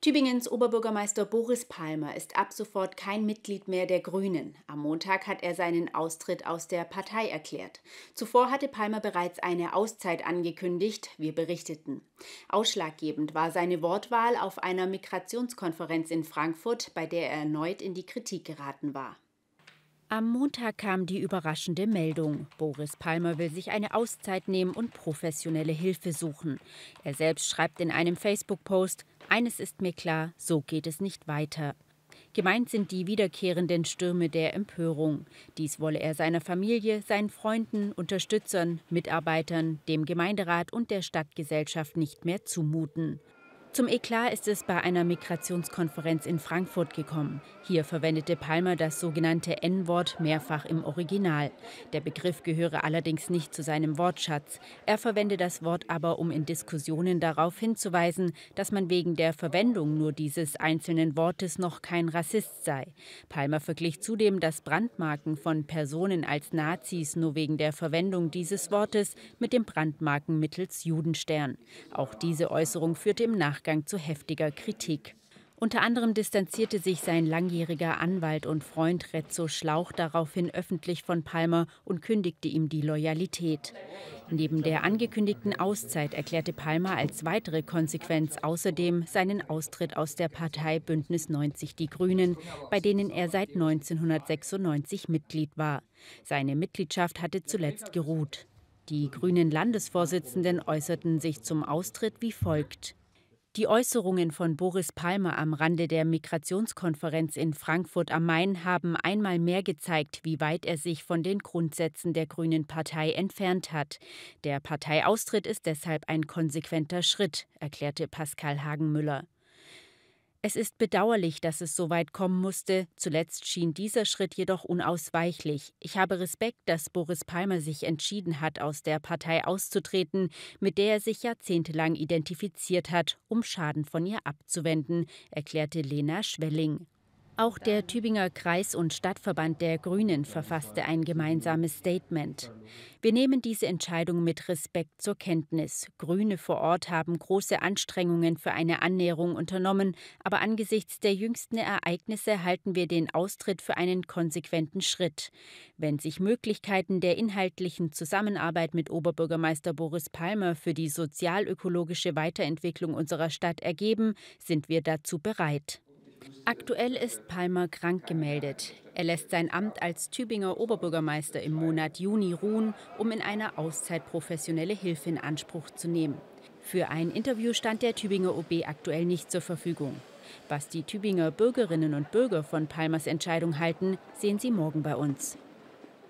Tübingens Oberbürgermeister Boris Palmer ist ab sofort kein Mitglied mehr der Grünen. Am Montag hat er seinen Austritt aus der Partei erklärt. Zuvor hatte Palmer bereits eine Auszeit angekündigt, wir berichteten. Ausschlaggebend war seine Wortwahl auf einer Migrationskonferenz in Frankfurt, bei der er erneut in die Kritik geraten war. Am Montag kam die überraschende Meldung. Boris Palmer will sich eine Auszeit nehmen und professionelle Hilfe suchen. Er selbst schreibt in einem Facebook-Post: Eines ist mir klar, so geht es nicht weiter. Gemeint sind die wiederkehrenden Stürme der Empörung. Dies wolle er seiner Familie, seinen Freunden, Unterstützern, Mitarbeitern, dem Gemeinderat und der Stadtgesellschaft nicht mehr zumuten. Zum Eklat ist es bei einer Migrationskonferenz in Frankfurt gekommen. Hier verwendete Palmer das sogenannte N-Wort mehrfach im Original. Der Begriff gehöre allerdings nicht zu seinem Wortschatz. Er verwende das Wort aber, um in Diskussionen darauf hinzuweisen, dass man wegen der Verwendung nur dieses einzelnen Wortes noch kein Rassist sei. Palmer verglich zudem das Brandmarken von Personen als Nazis nur wegen der Verwendung dieses Wortes mit dem Brandmarken mittels Judenstern. Auch diese Äußerung führte im Nachgang Nachgang zu heftiger Kritik. Unter anderem distanzierte sich sein langjähriger Anwalt und Freund Rezzo Schlauch daraufhin öffentlich von Palmer und kündigte ihm die Loyalität. Neben der angekündigten Auszeit erklärte Palmer als weitere Konsequenz außerdem seinen Austritt aus der Partei Bündnis 90 Die Grünen, bei denen er seit 1996 Mitglied war. Seine Mitgliedschaft hatte zuletzt geruht. Die grünen Landesvorsitzenden äußerten sich zum Austritt wie folgt. Die Äußerungen von Boris Palmer am Rande der Migrationskonferenz in Frankfurt am Main haben einmal mehr gezeigt, wie weit er sich von den Grundsätzen der Grünen Partei entfernt hat. Der Parteiaustritt ist deshalb ein konsequenter Schritt, erklärte Pascal Hagenmüller. Es ist bedauerlich, dass es so weit kommen musste. Zuletzt schien dieser Schritt jedoch unausweichlich. Ich habe Respekt, dass Boris Palmer sich entschieden hat, aus der Partei auszutreten, mit der er sich jahrzehntelang identifiziert hat, um Schaden von ihr abzuwenden, erklärte Lena Schwelling. Auch der Tübinger Kreis- und Stadtverband der Grünen verfasste ein gemeinsames Statement. Wir nehmen diese Entscheidung mit Respekt zur Kenntnis. Grüne vor Ort haben große Anstrengungen für eine Annäherung unternommen, aber angesichts der jüngsten Ereignisse halten wir den Austritt für einen konsequenten Schritt. Wenn sich Möglichkeiten der inhaltlichen Zusammenarbeit mit Oberbürgermeister Boris Palmer für die sozialökologische Weiterentwicklung unserer Stadt ergeben, sind wir dazu bereit. Aktuell ist Palmer krank gemeldet. Er lässt sein Amt als Tübinger Oberbürgermeister im Monat Juni ruhen, um in einer Auszeit professionelle Hilfe in Anspruch zu nehmen. Für ein Interview stand der Tübinger OB aktuell nicht zur Verfügung. Was die Tübinger Bürgerinnen und Bürger von Palmers Entscheidung halten, sehen Sie morgen bei uns.